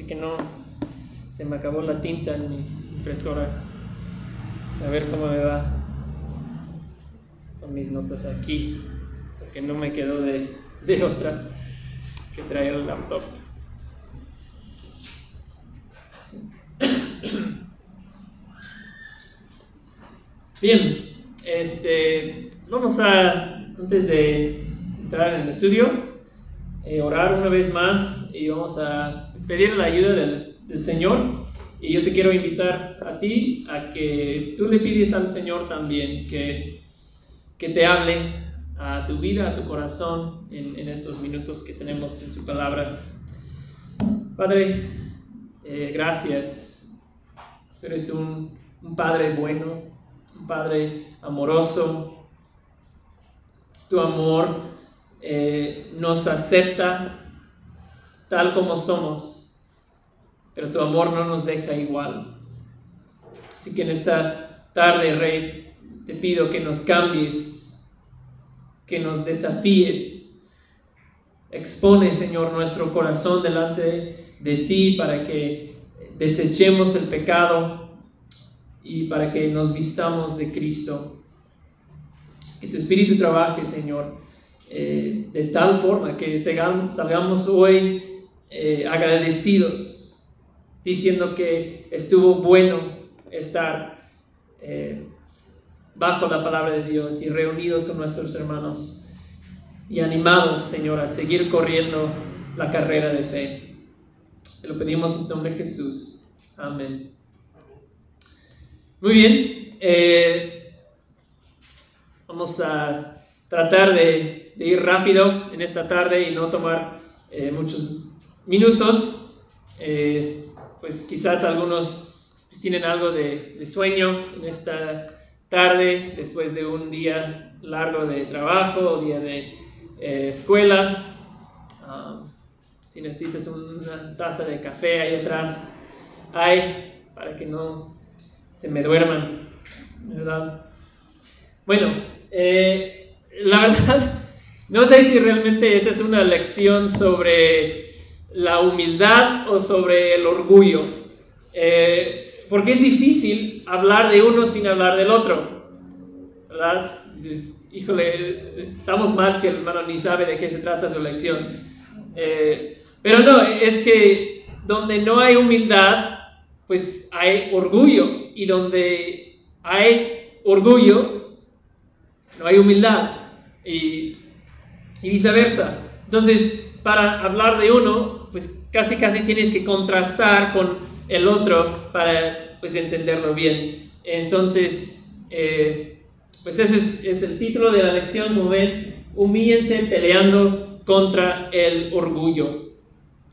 así que no se me acabó la tinta en mi impresora. A ver cómo me va con mis notas aquí, porque no me quedó de, de otra que traer el laptop. Bien, este, vamos a, antes de entrar en el estudio, eh, orar una vez más y vamos a pedir la ayuda del, Señor. Y yo te quiero invitar a ti a que tú le pides al Señor también que, que te hable a tu vida, a tu corazón en, en estos minutos que tenemos en su palabra. Padre, eh, gracias. Eres un, un Padre bueno, un Padre amoroso. Tu amor eh, nos acepta tal como somos, pero tu amor no nos deja igual. Así que en esta tarde, Rey, te pido que nos cambies, que nos desafíes. Expone, Señor, nuestro corazón delante de ti para que desechemos el pecado y para que nos vistamos de Cristo. Que tu Espíritu trabaje, Señor, eh, de tal forma que salgamos hoy eh, agradecidos, diciendo que estuvo bueno estar eh, bajo la palabra de Dios y reunidos con nuestros hermanos y animados, Señor, a seguir corriendo la carrera de fe. Te lo pedimos en nombre de Jesús. Amén. Muy bien. vamos a tratar de, ir rápido en esta tarde y no tomar eh, muchos minutos. Pues quizás algunos pues, tienen algo de, sueño en esta tarde, después de un día largo de trabajo o día de eh, escuela. Ah, si necesitas una taza de café ahí atrás, hay para que no se me duerman, ¿verdad? Bueno, eh, la verdad, no sé si realmente esa es una lección sobre la humildad o sobre el orgullo. Eh, porque es difícil hablar de uno sin hablar del otro. ¿Verdad? Dices, híjole, estamos mal si el hermano ni sabe de qué se trata su lección. Eh, pero no, es que donde no hay humildad, pues hay orgullo. Y donde hay orgullo, no hay humildad y, viceversa. Entonces, para hablar de uno, pues casi casi tienes que contrastar con el otro para pues entenderlo bien. Entonces, eh, pues ese es, el título de la lección, como ven, peleando contra el orgullo.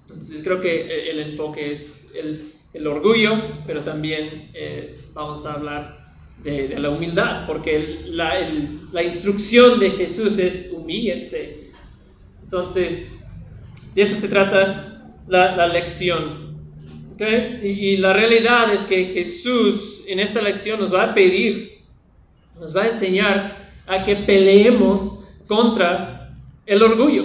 Entonces creo que el enfoque es el, orgullo, pero también eh, vamos a hablar de, la humildad, porque la, instrucción de Jesús es humíllense. Entonces, de eso se trata la, lección. Y, la realidad es que Jesús en esta lección nos va a pedir, nos va a enseñar a que peleemos contra el orgullo.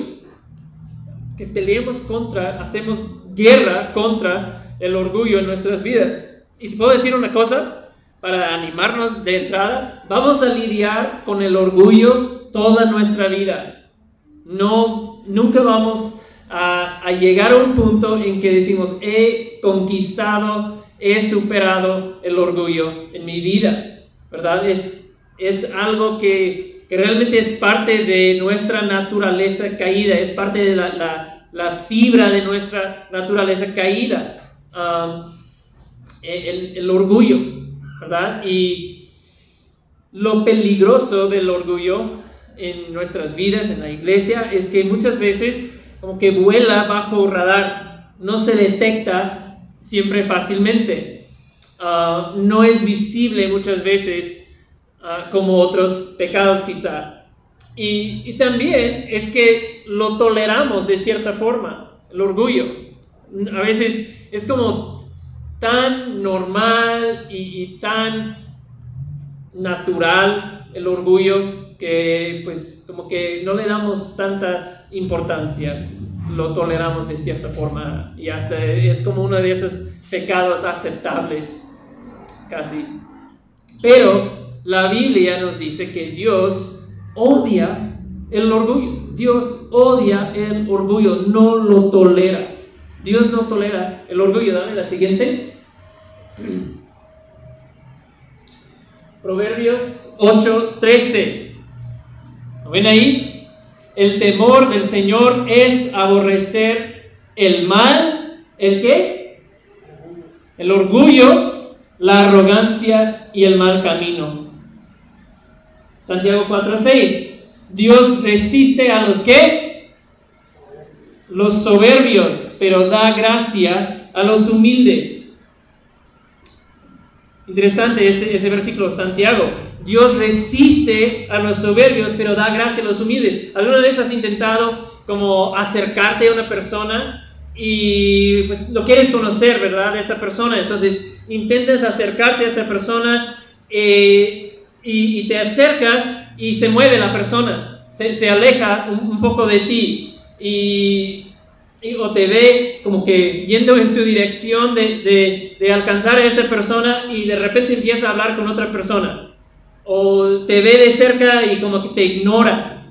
Que peleemos contra, hacemos guerra contra el orgullo en nuestras vidas. Y te puedo decir una cosa, para animarnos de entrada, vamos a lidiar con el orgullo toda nuestra vida. No, nunca vamos a, llegar a un punto en que decimos, he conquistado, he superado el orgullo en mi vida, ¿verdad? Es, es algo que, que realmente es parte de nuestra naturaleza caída, es parte de la, la, fibra de nuestra naturaleza caída, um, el, el orgullo. ¿verdad? Y lo peligroso del orgullo en nuestras vidas, en la iglesia, es que muchas veces como que vuela bajo radar, no se detecta siempre fácilmente, ah, no es visible muchas veces ah, como otros pecados quizá. Y, y, también es que lo toleramos de cierta forma, el orgullo. A veces es como tan normal y, tan natural el orgullo que pues como que no le damos tanta importancia. lo toleramos de cierta forma y hasta es como uno de esos pecados aceptables, casi. Pero la Biblia nos dice que Dios odia el orgullo. Dios odia el orgullo, no lo tolera. Dios no tolera el orgullo. Dame la siguiente. Proverbios 8:13. ¿Lo ven ahí? El temor del Señor es aborrecer el mal, ¿el qué? El orgullo, la arrogancia y el mal camino. Santiago 4:6. Dios resiste a los que? Los soberbios, pero da gracia a los humildes. Interesante ese, ese versículo, Santiago. Dios resiste a los soberbios, pero da gracia a los humildes. ¿Alguna vez has intentado como acercarte a una persona y pues lo quieres conocer, ¿verdad? De esa persona. Entonces intentas acercarte a esa persona eh, y, te acercas y se mueve la persona, se, aleja un, poco de ti y, o te ve como que yendo en su dirección de, de, alcanzar a esa persona y de repente empieza a hablar con otra persona. O te ve de cerca y como que te ignora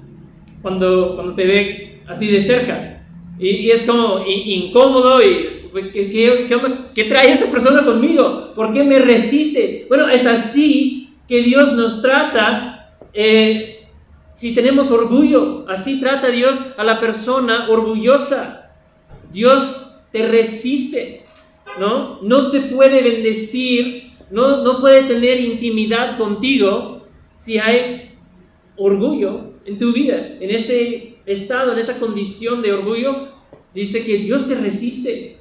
cuando, cuando te ve así de cerca. Y, es como incómodo y ¿qué, qué, qué, trae esa persona conmigo? ¿Por qué me resiste? Bueno, es así que Dios nos trata eh, si tenemos orgullo. Así trata Dios a la persona orgullosa. Dios te resiste, ¿no? No te puede bendecir, no, no puede tener intimidad contigo si hay orgullo en tu vida, en ese estado, en esa condición de orgullo, dice que Dios te resiste.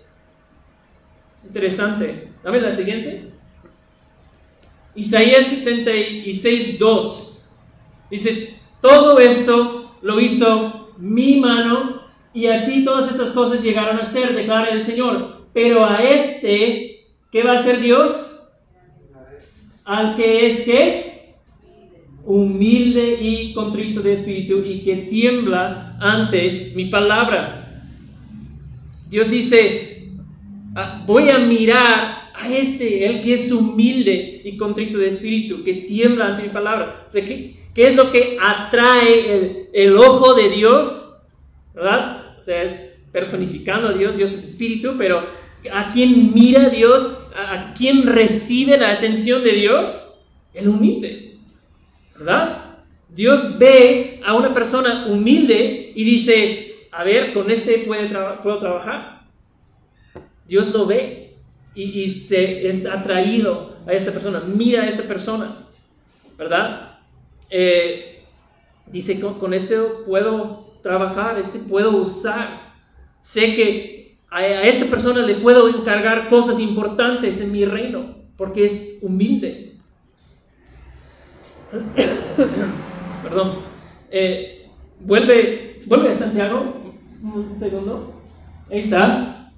Interesante. Dame la siguiente. Isaías 66, 2. Dice, todo esto lo hizo mi mano y así todas estas cosas llegaron a ser, declara el Señor. Pero a este, ¿qué va a hacer Dios? Al que es que humilde y contrito de espíritu y que tiembla ante mi palabra. Dios dice, ah, voy a mirar a este, el que es humilde y contrito de espíritu, que tiembla ante mi palabra. O sea, ¿qué, es lo que atrae el, el ojo de Dios? ¿Verdad? O sea, es personificando a Dios, Dios es espíritu, pero ¿a quién mira a Dios? ¿A quién recibe la atención de Dios? El humilde, ¿verdad? Dios ve a una persona humilde y dice, a ver, con este puede puedo trabajar. Dios lo ve y, se es atraído a esa persona, mira a esa persona, ¿verdad? Eh, dice, con, con este puedo trabajar, este puedo usar. Sé que a, esta persona le puedo encargar cosas importantes en mi reino, porque es humilde. Perdón. Eh, vuelve, vuelve a Santiago. Un segundo. Ahí está.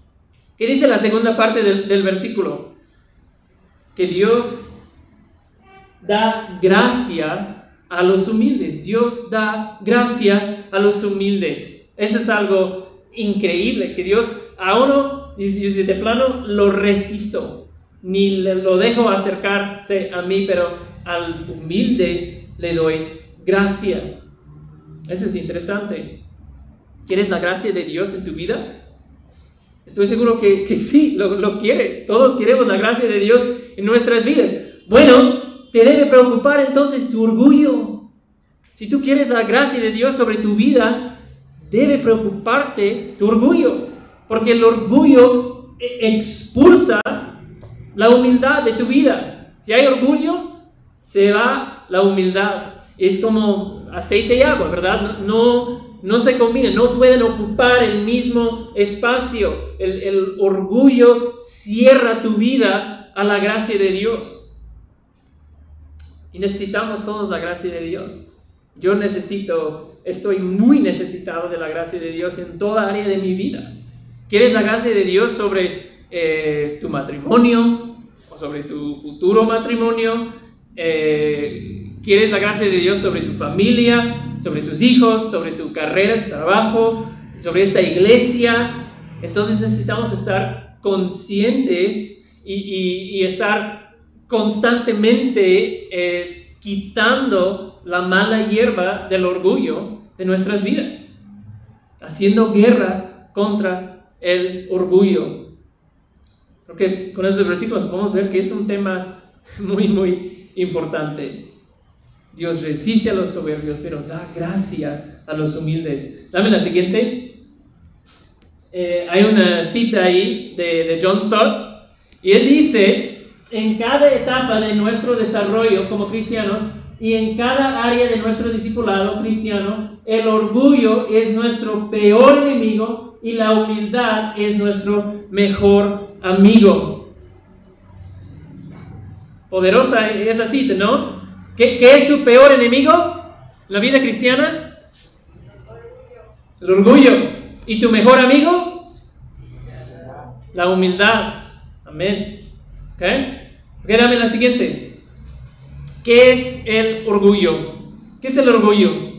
¿Qué dice la segunda parte del, del versículo? Que Dios da gracia a los humildes. Dios da gracia a los humildes. Eso es algo increíble, que Dios a uno, dice de plano, lo resisto, ni lo dejo acercarse a mí, pero al humilde le doy gracia. Eso es interesante. ¿Quieres la gracia de Dios en tu vida? Estoy seguro que, que sí, lo, lo quieres. Todos queremos la gracia de Dios en nuestras vidas. Bueno, te debe preocupar entonces tu orgullo. Si tú quieres la gracia de Dios sobre tu vida, debe preocuparte tu orgullo, porque el orgullo e-, expulsa la humildad de tu vida. Si hay orgullo, se va la humildad. Es como aceite y agua, ¿verdad? No, no se combinan, no pueden ocupar el mismo espacio. El, el orgullo cierra tu vida a la gracia de Dios. Y necesitamos todos la gracia de Dios. Yo necesito, estoy muy necesitado de la gracia de Dios en toda área de mi vida. ¿Quieres la gracia de Dios sobre eh, tu matrimonio o sobre tu futuro matrimonio? Eh, ¿Quieres la gracia de Dios sobre tu familia, sobre tus hijos, sobre tu carrera, tu trabajo, sobre esta iglesia. Entonces necesitamos estar conscientes y, estar constantemente eh, quitando la mala hierba del orgullo de nuestras vidas, haciendo guerra contra el orgullo. Creo que con esos versículos podemos ver que es un tema muy, muy importante. Dios resiste a los soberbios, pero da gracia a los humildes. Dame la siguiente. Eh, hay una cita ahí de, de John Stott y él dice, en cada etapa de nuestro desarrollo como cristianos y en cada área de nuestro discipulado cristiano, el orgullo es nuestro peor enemigo y la humildad es nuestro mejor amigo. Poderosa esa cita, ¿no? ¿Qué, es tu peor enemigo? ¿La vida cristiana? El orgullo. ¿Y tu mejor amigo? La humildad. Amén. ¿Ok? dame la siguiente. ¿Qué es el orgullo? ¿Qué es el orgullo?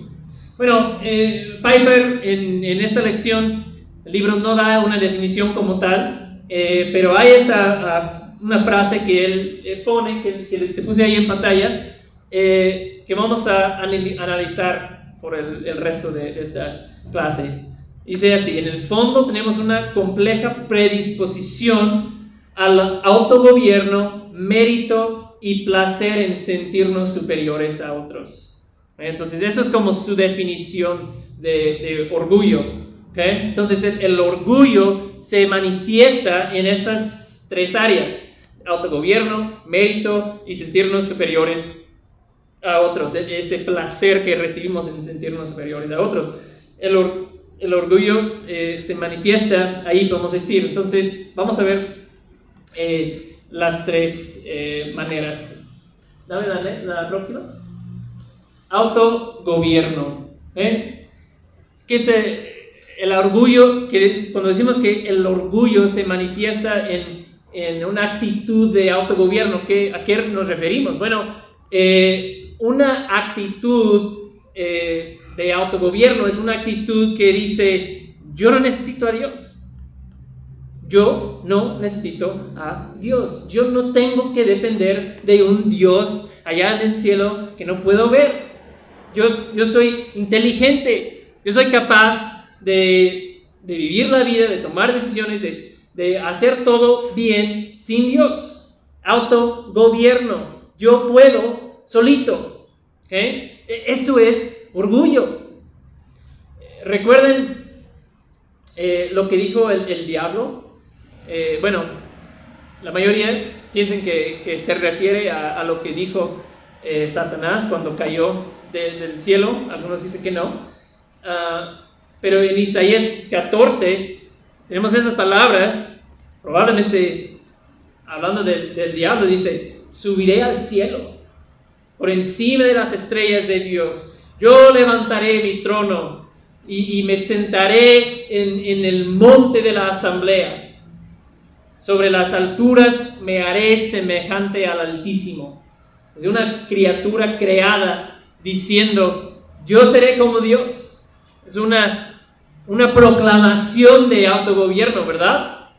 Bueno, eh, Piper en, esta lección, el libro no da una definición como tal, eh, pero hay esta ah, una frase que él pone, que, que, te puse ahí en pantalla, eh, que vamos a analizar por el, resto de esta clase. Dice así, en el fondo tenemos una compleja predisposición al autogobierno, mérito y placer en sentirnos superiores a otros. Entonces, eso es como su definición de, orgullo. Entonces, el, orgullo se manifiesta en estas tres áreas, autogobierno, mérito y sentirnos superiores a otros, e-, ese placer que recibimos en sentirnos superiores a otros. El, el orgullo eh, se manifiesta ahí, vamos a decir. Entonces, vamos a ver eh, las tres eh, maneras. Dame la, la, próxima. Autogobierno. ¿eh? ¿Qué es el, orgullo? Que, cuando decimos que el orgullo se manifiesta en, en una actitud de autogobierno, ¿qué, ¿a qué nos referimos? Bueno, eh, una actitud eh, de autogobierno, es una actitud que dice, yo no necesito a Dios. Yo no necesito a Dios. Yo no tengo que depender de un Dios allá en el cielo que no puedo ver. Yo, yo soy inteligente. Yo soy capaz de, vivir la vida, de tomar decisiones, de, de hacer todo bien sin Dios. Autogobierno. Yo puedo solito. E, esto es orgullo. Recuerden eh, lo que dijo el, diablo. Eh, bueno, la mayoría piensan que, se refiere a, lo que dijo eh, Satanás cuando cayó del cielo. Algunos dicen que no. Ah, pero en Isaías 14 tenemos esas palabras, probablemente hablando del diablo, dice, subiré al cielo por encima de las estrellas de Dios. Yo levantaré mi trono y, me sentaré en, el monte de la asamblea. Sobre las alturas me haré semejante al Altísimo. Es una criatura creada diciendo, yo seré como Dios. Es una, una proclamación de autogobierno, ¿verdad?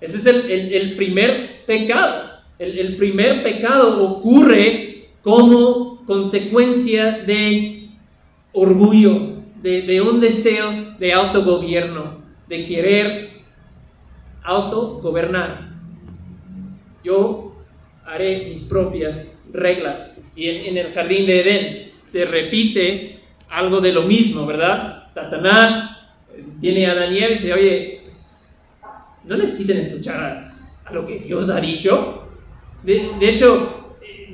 Ese es el, primer pecado. El, el primer pecado ocurre como consecuencia de orgullo, de, un deseo de autogobierno, de querer autogobernar. Yo haré mis propias reglas. Y en, el jardín de Edén se repite algo de lo mismo, ¿verdad? Satanás viene a Daniel y dice, oye, pues, no necesiten escuchar a, lo que Dios ha dicho. de hecho,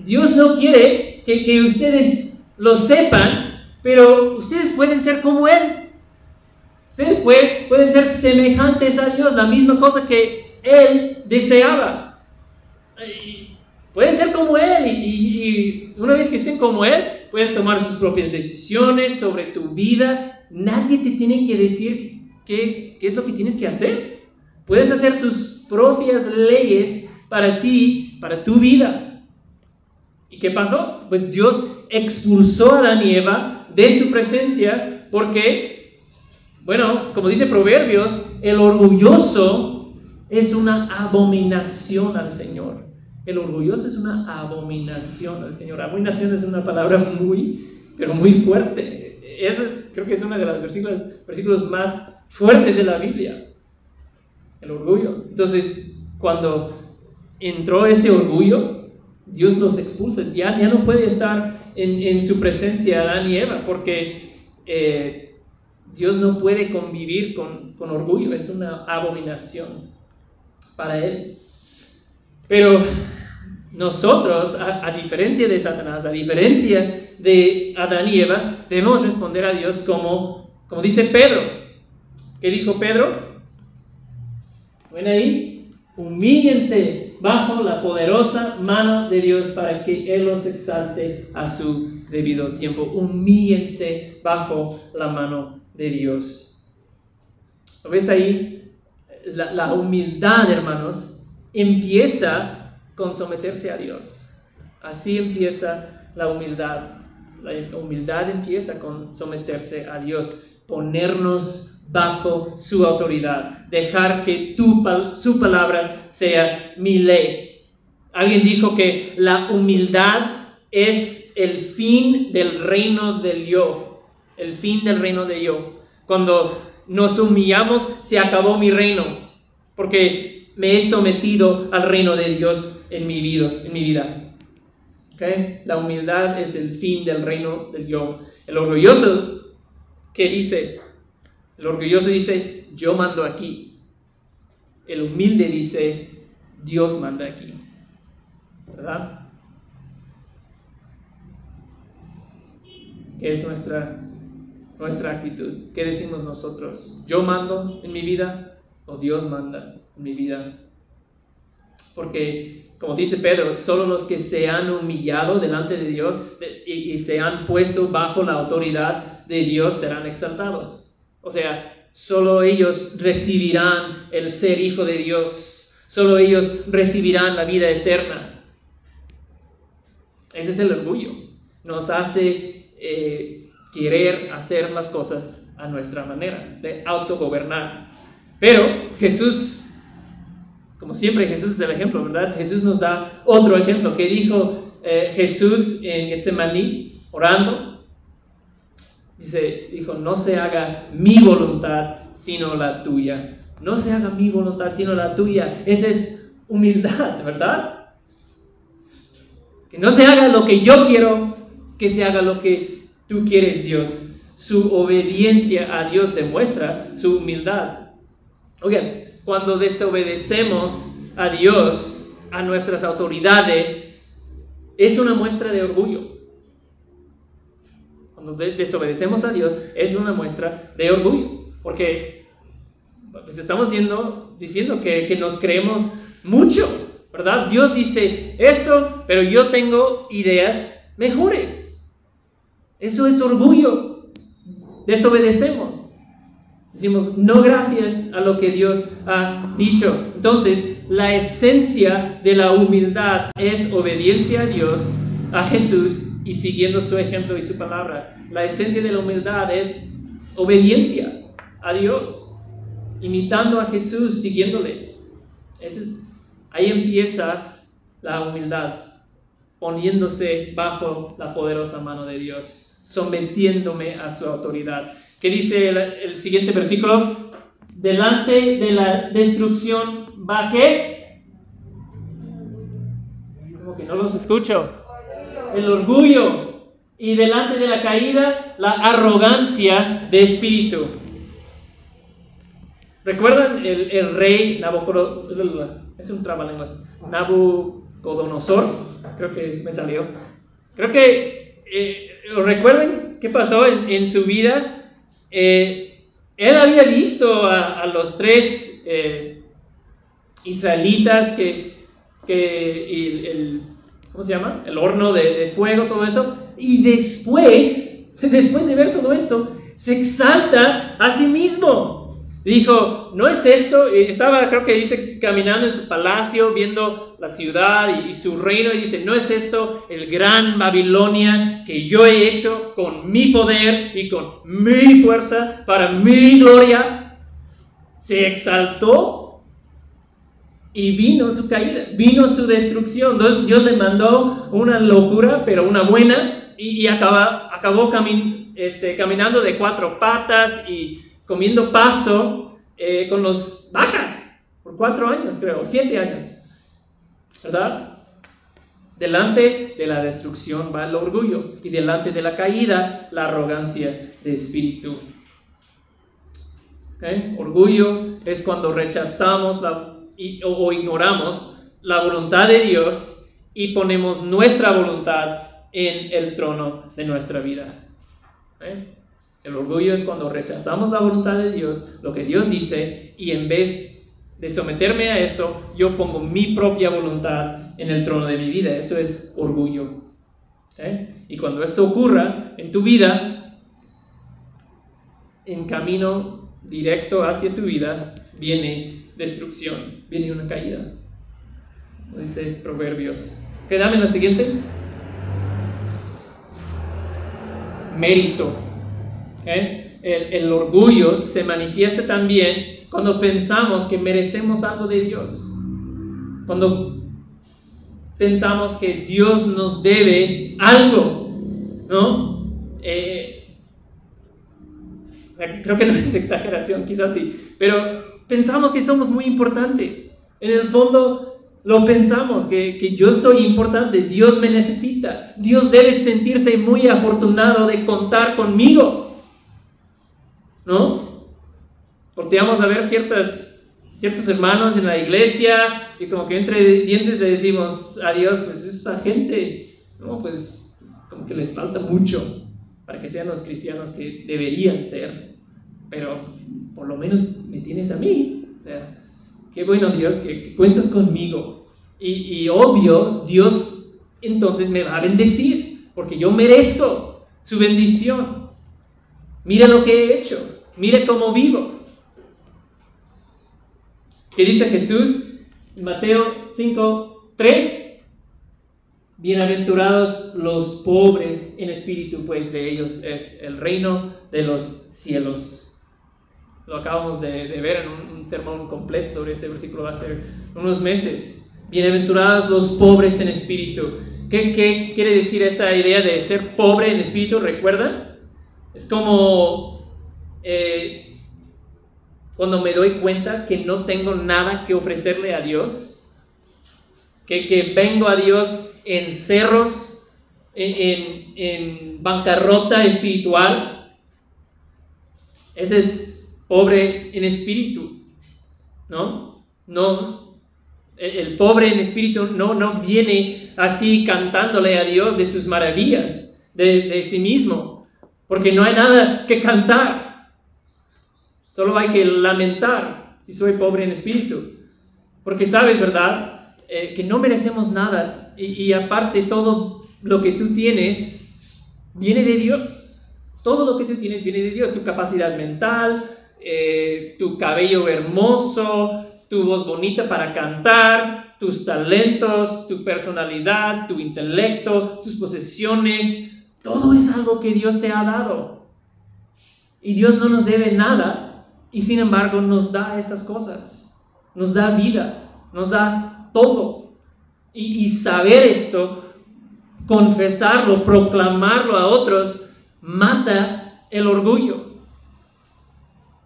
Dios no quiere que, ustedes lo sepan, pero ustedes pueden ser como Él. Ustedes pueden, ser semejantes a Dios, la misma cosa que Él deseaba. pueden ser como Él y, una vez que estén como Él, pueden tomar sus propias decisiones sobre tu vida. Nadie te tiene que decir qué, es lo que tienes que hacer. Puedes hacer tus propias leyes para ti, para tu vida. ¿Y qué pasó? Pues Dios expulsó a Adán de su presencia porque Bueno, como dice Proverbios, el orgulloso es una abominación al Señor. El orgulloso es una abominación al Señor. Abominación es una palabra muy, pero muy fuerte. Ese es, creo que es uno de los versículos, versículos más fuertes de la Biblia. El orgullo. Entonces, cuando entró ese orgullo, Dios los expulsa. Ya, ya no puede estar en, su presencia Adán y Eva, porque eh, Dios no puede convivir con, orgullo, es una abominación para Él. Pero nosotros, a, diferencia de Satanás, a diferencia de Adán y Eva, debemos responder a Dios como, como dice Pedro. ¿Qué dijo Pedro? ¿Ven ahí? Humíllense bajo la poderosa mano de Dios para que Él los exalte a su debido tiempo. Humíllense bajo la mano de Dios. ¿Lo ves ahí? La, humildad, hermanos, empieza con someterse a Dios. Así empieza la humildad. La humildad empieza con someterse a Dios, ponernos bajo su autoridad, dejar que tu, su palabra sea mi ley. Alguien dijo que la humildad es el fin del reino del yo, el fin del reino de yo. Cuando nos humillamos, se acabó mi reino, porque me he sometido al reino de Dios en mi vida. En mi vida. La humildad es el fin del reino del yo. El orgulloso que dice, el orgulloso dice, yo mando aquí. El humilde dice, Dios manda aquí. ¿Verdad? ¿Qué es nuestra, nuestra actitud? ¿Qué decimos nosotros? ¿Yo mando en mi vida o Dios manda en mi vida? Porque, como dice Pedro, solo los que se han humillado delante de Dios y, se han puesto bajo la autoridad de Dios serán exaltados. O sea, solo ellos recibirán el ser hijo de Dios. Solo ellos recibirán la vida eterna. Ese es el orgullo. Nos hace eh, querer hacer las cosas a nuestra manera, de autogobernar. Pero Jesús, como siempre Jesús es el ejemplo, ¿verdad? Jesús nos da otro ejemplo que dijo eh, Jesús en Getsemaní, orando. Dice, dijo, no se haga mi voluntad, sino la tuya. No se haga mi voluntad, sino la tuya. Esa es humildad, ¿verdad? Que no se haga lo que yo quiero, que se haga lo que tú quieres, Dios. Su obediencia a Dios demuestra su humildad. Oigan, cuando desobedecemos a Dios, a nuestras autoridades, es una muestra de orgullo cuando desobedecemos a Dios, es una muestra de orgullo, porque pues estamos diciendo, diciendo que, que nos creemos mucho, ¿verdad? Dios dice esto, pero yo tengo ideas mejores. Eso es orgullo. Desobedecemos. Decimos, no gracias a lo que Dios ha dicho. Entonces, la esencia de la humildad es obediencia a Dios, a Jesús y siguiendo su ejemplo y su palabra. La esencia de la humildad es obediencia a Dios, imitando a Jesús, siguiéndole. ahí empieza la humildad, poniéndose bajo la poderosa mano de Dios, sometiéndome a su autoridad. ¿Qué dice el, siguiente versículo? Delante de la destrucción va qué? Como que no los escucho el orgullo y delante de la caída la arrogancia de espíritu. ¿Recuerdan el, rey Nabucodonosor? Es un trabalenguas. Nabucodonosor, creo que me salió. Creo que, eh, ¿recuerden qué pasó en, su vida? Eh, él había visto a, los tres eh, israelitas que, que el ¿cómo se llama? El horno de, fuego, todo eso. Y después, después de ver todo esto, se exalta a sí mismo. Dijo, no es esto, estaba creo que dice caminando en su palacio, viendo la ciudad y, su reino y dice, no es esto el gran Babilonia que yo he hecho con mi poder y con mi fuerza para mi gloria. Se exaltó y vino su caída, vino su destrucción. Entonces Dios le mandó una locura, pero una buena, y, acabó este, caminando de cuatro patas y comiendo pasto eh, con los vacas por cuatro años, creo, siete años. ¿Verdad? Delante de la destrucción va el orgullo y delante de la caída la arrogancia de espíritu. Orgullo es cuando rechazamos o, ignoramos la voluntad de Dios y ponemos nuestra voluntad en el trono de nuestra vida. El orgullo es cuando rechazamos la voluntad de Dios, lo que Dios dice, y en vez de someterme a eso, yo pongo mi propia voluntad en el trono de mi vida. Eso es orgullo. Y cuando esto ocurra en tu vida, en camino directo hacia tu vida, viene destrucción, viene una caída. Dice Proverbios. Quédame en la siguiente. Mérito. ¿Eh? El, orgullo se manifiesta también cuando pensamos que merecemos algo de Dios. Cuando pensamos que Dios nos debe algo, ¿no? Eh, creo que no es exageración, quizás sí, pero pensamos que somos muy importantes. En el fondo lo pensamos, que, que, yo soy importante, Dios me necesita, Dios debe sentirse muy afortunado de contar conmigo. ¿No? Volteamos a ver ciertas, ciertos hermanos en la iglesia y como que entre dientes le decimos a Dios, pues esa gente, no, pues como que les falta mucho para que sean los cristianos que deberían ser, pero por lo menos me tienes a mí, o sea, qué bueno Dios que, cuentas conmigo. Y, y obvio, Dios entonces me va a bendecir, porque yo merezco su bendición. Mira lo que he hecho. Mire cómo vivo. ¿Qué dice Jesús? Mateo 5, 3. Bienaventurados los pobres en espíritu, pues de ellos es el reino de los cielos. Lo acabamos de, ver en un, sermón completo sobre este versículo hace unos meses. Bienaventurados los pobres en espíritu. ¿Qué, ¿Qué, quiere decir esa idea de ser pobre en espíritu? ¿Recuerdan? Es como eh, cuando me doy cuenta que no tengo nada que ofrecerle a Dios, que, vengo a Dios en cerros, en, en bancarrota espiritual, ese es pobre en espíritu, ¿no? No, el pobre en espíritu no, no viene así cantándole a Dios de sus maravillas, de, de sí mismo, porque no hay nada que cantar. Solo hay que lamentar si soy pobre en espíritu. Porque sabes, ¿verdad? Eh, que no merecemos nada. Y, aparte todo lo que tú tienes viene de Dios. Todo lo que tú tienes viene de Dios. Tu capacidad mental, eh, tu cabello hermoso, tu voz bonita para cantar, tus talentos, tu personalidad, tu intelecto, tus posesiones. Todo es algo que Dios te ha dado. Y Dios no nos debe nada y sin embargo nos da esas cosas, nos da vida, nos da todo. Y, saber esto, confesarlo, proclamarlo a otros, mata el orgullo.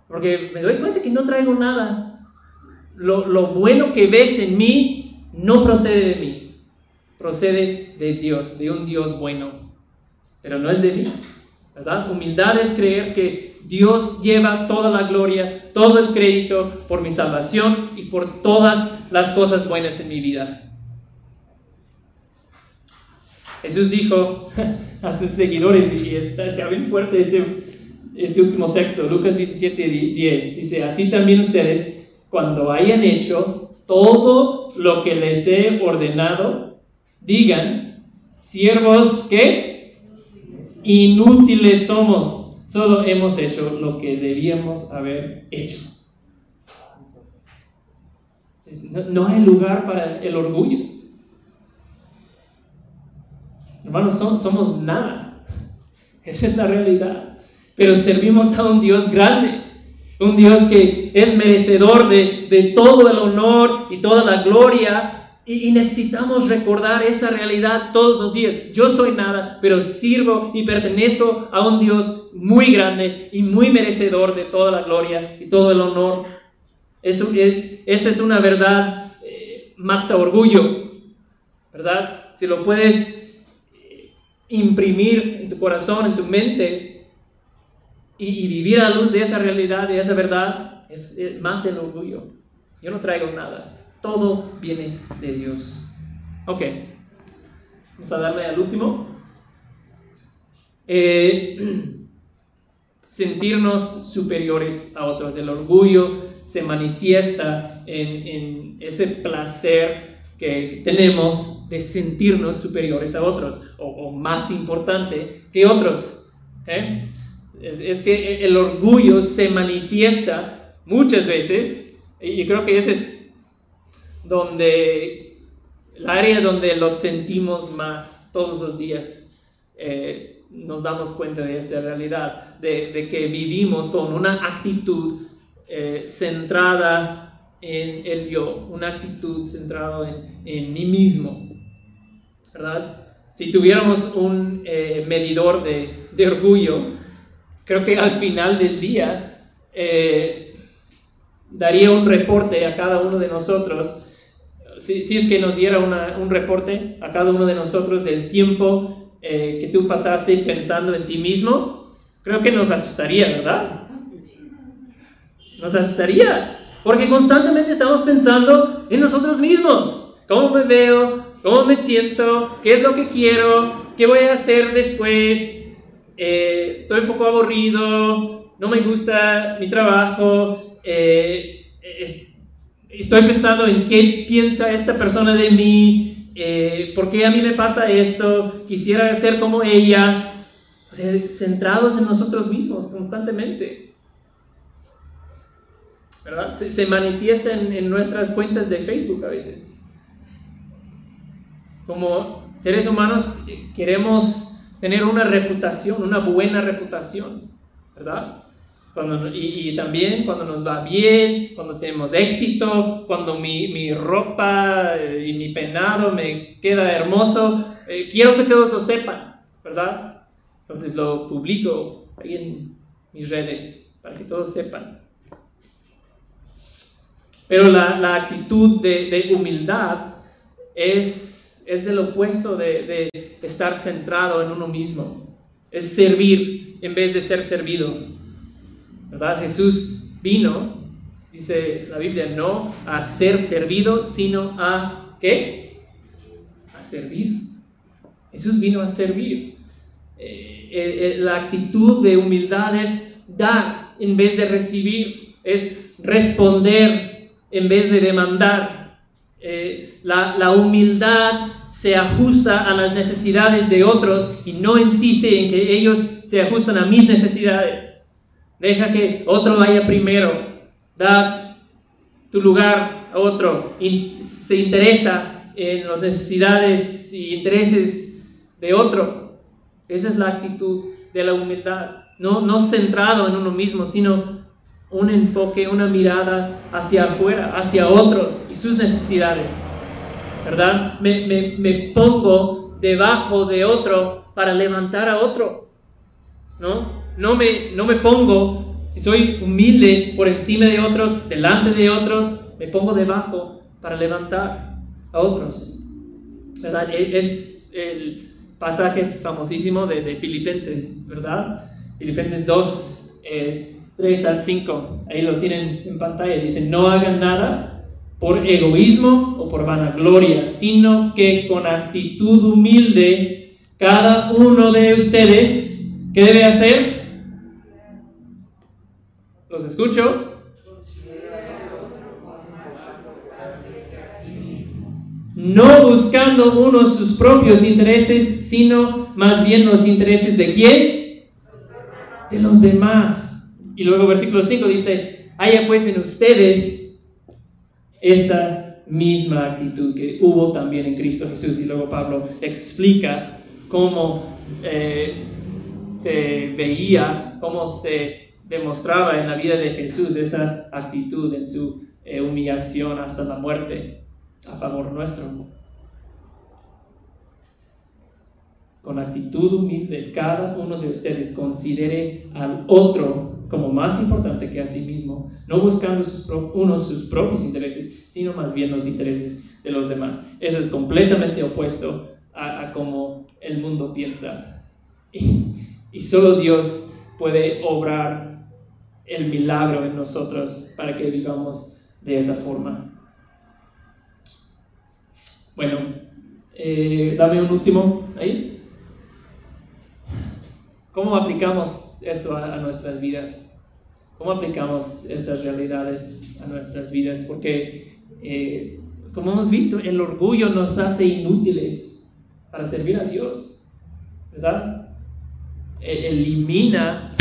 Porque me doy cuenta que no traigo nada. Lo, lo, bueno que ves en mí no procede de mí, procede de Dios, de un Dios bueno. Pero no es de mí, ¿verdad? Humildad es creer que Dios lleva toda la gloria, todo el crédito por mi salvación y por todas las cosas buenas en mi vida. Jesús dijo a sus seguidores, y está, está bien fuerte este, este último texto, Lucas 17, 10, dice, así también ustedes, cuando hayan hecho todo lo que les he ordenado, digan, siervos que inútiles somos Solo hemos hecho lo que debíamos haber hecho. No, hay lugar para el orgullo. Hermanos, somos nada. Esa es la realidad. Pero servimos a un Dios grande, un Dios que es merecedor de, de todo el honor y toda la gloria y, necesitamos recordar esa realidad todos los días. Yo soy nada, pero sirvo y pertenezco a un Dios muy grande y muy merecedor de toda la gloria y todo el honor. Eso, esa es una verdad, eh, mata orgullo, ¿verdad? Si lo puedes eh, imprimir en tu corazón, en tu mente, y, vivir a la luz de esa realidad, de esa verdad, es, mata el orgullo. Yo no traigo nada. Todo viene de Dios. Ok. Vamos a darle al último. Eh, sentirnos superiores a otros. El orgullo se manifiesta en, ese placer que tenemos de sentirnos superiores a otros o, más importante que otros. ¿eh? Es, que el orgullo se manifiesta muchas veces y creo que ese es donde el área donde lo sentimos más todos los días, eh, nos damos cuenta de esa realidad, de, que vivimos con una actitud eh, centrada en el yo, una actitud centrada en, mí mismo, ¿verdad? Si tuviéramos un eh, medidor de, de, orgullo, creo que al final del día daría un reporte a cada uno de nosotros si, es que nos diera un reporte a cada uno de nosotros del tiempo eh, que tú pasaste pensando en ti mismo, creo que nos asustaría, ¿verdad? Nos asustaría, porque constantemente estamos pensando en nosotros mismos. ¿Cómo me veo? ¿Cómo me siento? ¿Qué es lo que quiero? ¿Qué voy a hacer después? Eh, estoy un poco aburrido, no me gusta mi trabajo, eh, estoy pensando en qué piensa esta persona de mí, eh, por qué a mí me pasa esto, quisiera ser como ella, centrados en nosotros mismos constantemente. ¿Verdad? Se, manifiesta en, en nuestras cuentas de Facebook a veces. Como seres humanos queremos tener una reputación, una buena reputación, ¿verdad? y, también cuando nos va bien, cuando tenemos éxito, cuando mi, mi ropa eh, y mi peinado me queda hermoso, eh, quiero que todos lo sepan, ¿verdad? Entonces lo publico ahí en mis redes para que todos sepan. Pero la, la actitud de, de, humildad es, es el opuesto de, de estar centrado en uno mismo. Es servir en vez de ser servido. ¿verdad? Jesús vino, dice la Biblia, no a ser servido, sino a ¿qué? A servir. Jesús vino a servir. Eh, eh, eh, la actitud de humildad es dar en vez de recibir, es responder en vez de demandar. la, la humildad se ajusta a las necesidades de otros y no insiste en que ellos se ajustan a mis necesidades. Deja que otro vaya primero. Da tu lugar a otro. Y se interesa en las necesidades y intereses de otro. Esa es la actitud de la humildad. No, no centrado en uno mismo, sino un enfoque, una mirada hacia afuera, hacia otros y sus necesidades. ¿Verdad? Me, me, me pongo debajo de otro para levantar a otro. ¿No? no me, no me pongo, si soy humilde por encima de otros, delante de otros, me pongo debajo para levantar a otros. ¿Verdad? E, es el pasaje famosísimo de, Filipenses, ¿verdad? Filipenses 2, 3 eh, al 5, ahí lo tienen en pantalla, dice, no hagan nada por egoísmo o por vanagloria, sino que con actitud humilde cada uno de ustedes, ¿qué debe hacer? Los escucho. No buscando uno sus propios intereses, sino más bien los intereses de quién? De los demás. Y luego versículo 5 dice, haya pues en ustedes esa misma actitud que hubo también en Cristo Jesús. Y luego Pablo explica cómo eh, se veía, cómo se demostraba en la vida de Jesús esa actitud en su eh, humillación hasta la muerte a favor nuestro. Con actitud humilde, cada uno de ustedes considere al otro como más importante que a sí mismo, no buscando sus uno sus propios intereses, sino más bien los intereses de los demás. Eso es completamente opuesto a, cómo el mundo piensa. Y solo Dios puede obrar el milagro en nosotros para que vivamos de esa forma. Bueno, eh, dame un último ahí. ¿Cómo aplicamos esto a, nuestras vidas? ¿Cómo aplicamos estas realidades a nuestras vidas? Porque, eh, como hemos visto, el orgullo nos hace inútiles para servir a Dios, ¿verdad? E, elimina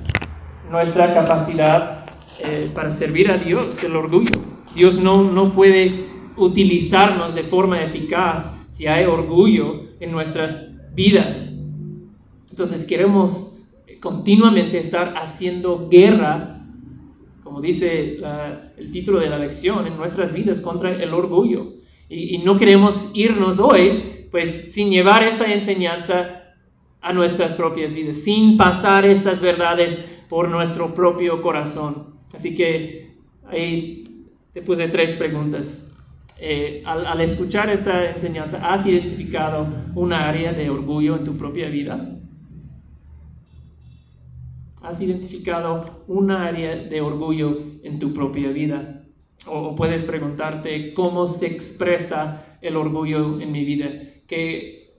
nuestra capacidad eh, para servir a Dios, el orgullo. Dios no, no puede utilizarnos de forma eficaz si hay orgullo en nuestras vidas. Entonces queremos continuamente estar haciendo guerra, como dice el título de la lección, en nuestras vidas contra el orgullo. Y, no queremos irnos hoy, pues, sin llevar esta enseñanza a nuestras propias vidas, sin pasar estas verdades por nuestro propio corazón. Así que ahí te puse tres preguntas. Eh, al, escuchar esta enseñanza, ¿has identificado una área de orgullo en tu propia vida? ¿Has identificado un área de orgullo en tu propia vida? O, puedes preguntarte cómo se expresa el orgullo en mi vida. ¿Qué,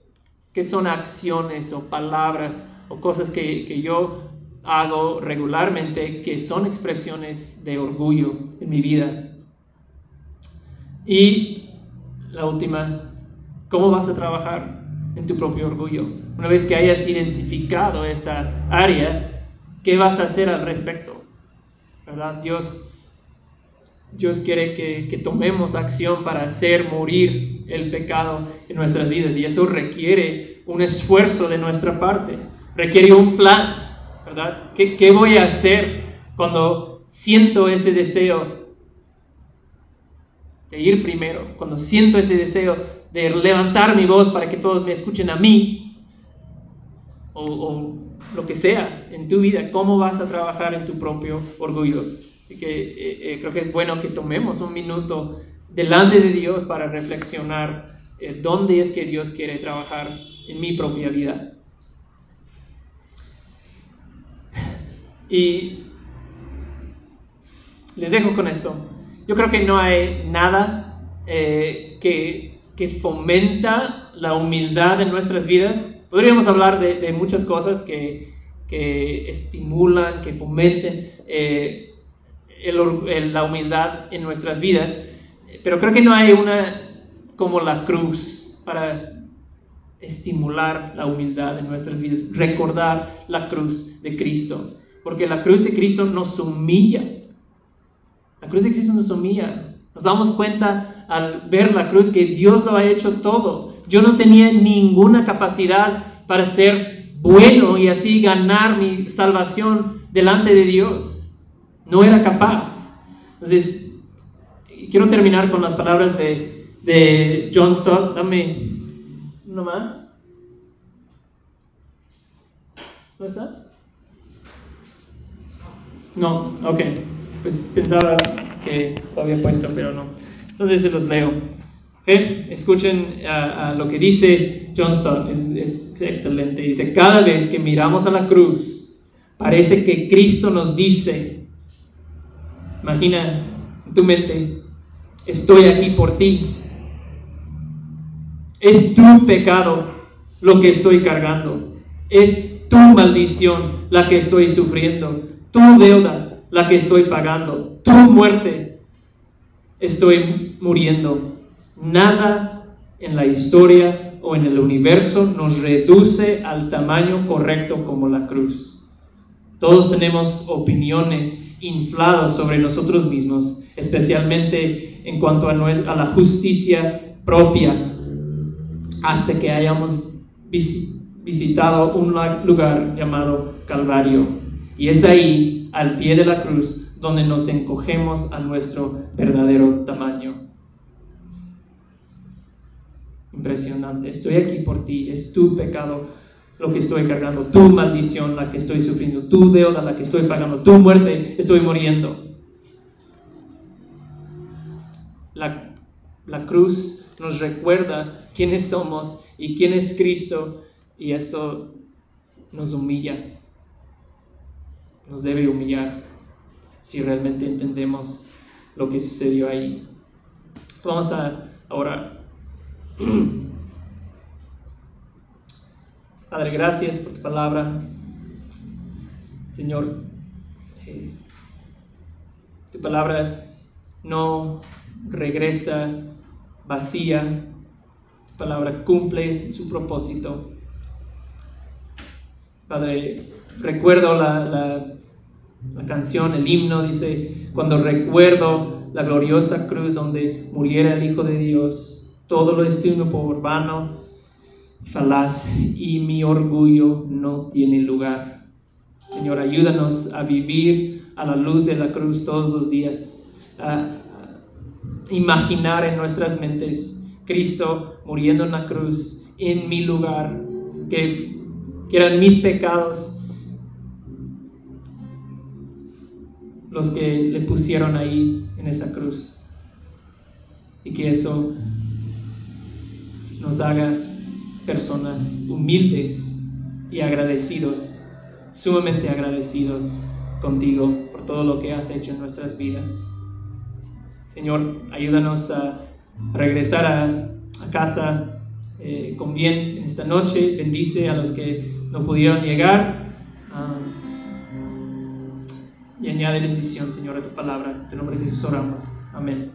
qué son acciones o palabras o cosas que, que yo hago regularmente que son expresiones de orgullo en mi vida? Y la última, ¿cómo vas a trabajar en tu propio orgullo? Una vez que hayas identificado esa área, ¿qué vas a hacer al respecto? ¿Verdad? Dios, Dios quiere que, tomemos acción para hacer morir el pecado en nuestras vidas y eso requiere un esfuerzo de nuestra parte, requiere un plan, ¿verdad? ¿Qué, qué voy a hacer cuando siento ese deseo de ir primero, cuando siento ese deseo de levantar mi voz para que todos me escuchen a mí, o lo que sea en tu vida, cómo vas a trabajar en tu propio orgullo. Así que eh, eh, creo que es bueno que tomemos un minuto delante de Dios para reflexionar eh, dónde es que Dios quiere trabajar en mi propia vida. Y les dejo con esto. Yo creo que no hay nada que, que fomenta la humildad en nuestras vidas. Podríamos hablar de, muchas cosas que, estimulan, que fomenten eh, la humildad en nuestras vidas, pero creo que no hay una como la cruz para estimular la humildad en nuestras vidas, recordar la cruz de Cristo, porque la cruz de Cristo nos humilla, la cruz de Cristo nos humilla, nos damos cuenta al ver la cruz que Dios lo ha hecho todo, yo no tenía ninguna capacidad para ser bueno y así ganar mi salvación delante de Dios. No era capaz. Entonces, quiero terminar con las palabras de, John Stott. Dame uno más. ¿No está? No, ok. Pues pensaba que lo había puesto, pero no. Entonces se los leo. Escuchen lo que dice Johnston, es, es excelente. Dice, cada vez que miramos a la cruz, parece que Cristo nos dice, imagina en tu mente, estoy aquí por ti. Es tu pecado lo que estoy cargando. Es tu maldición la que estoy sufriendo. Tu deuda la que estoy pagando. Tu muerte estoy muriendo. Nada en la historia o en el universo nos reduce al tamaño correcto como la cruz. Todos tenemos opiniones infladas sobre nosotros mismos, especialmente en cuanto a, la justicia propia hasta que hayamos visitado un lugar llamado Calvario. Y es ahí, al pie de la cruz, donde nos encogemos a nuestro verdadero tamaño. Impresionante. Estoy aquí por ti. Es tu pecado lo que estoy cargando, tu maldición la que estoy sufriendo, tu deuda la que estoy pagando, tu muerte estoy muriendo. La, la cruz nos recuerda quiénes somos y quién es Cristo y eso nos humilla, nos debe humillar si realmente entendemos lo que sucedió ahí. Vamos a orar. Padre, gracias por tu palabra. Señor, eh, tu palabra no regresa vacía, tu palabra cumple su propósito. Padre, recuerdo la, la canción, el himno, dice, cuando recuerdo la gloriosa cruz donde muriera el Hijo de Dios, todo lo destino por vano falaz y mi orgullo no tiene lugar. Señor, ayúdanos a vivir a la luz de la cruz todos los días, a imaginar en nuestras mentes Cristo muriendo en la cruz en mi lugar, que eran mis pecados los que le pusieron ahí en esa cruz. Y que eso nos haga personas humildes y agradecidos, sumamente agradecidos contigo por todo lo que has hecho en nuestras vidas. Señor, ayúdanos a regresar a, casa eh, con bien en esta noche. Bendice a los que no pudieron llegar. Añade bendición, Señor, a tu palabra. En tu nombre de Jesús oramos. Amén.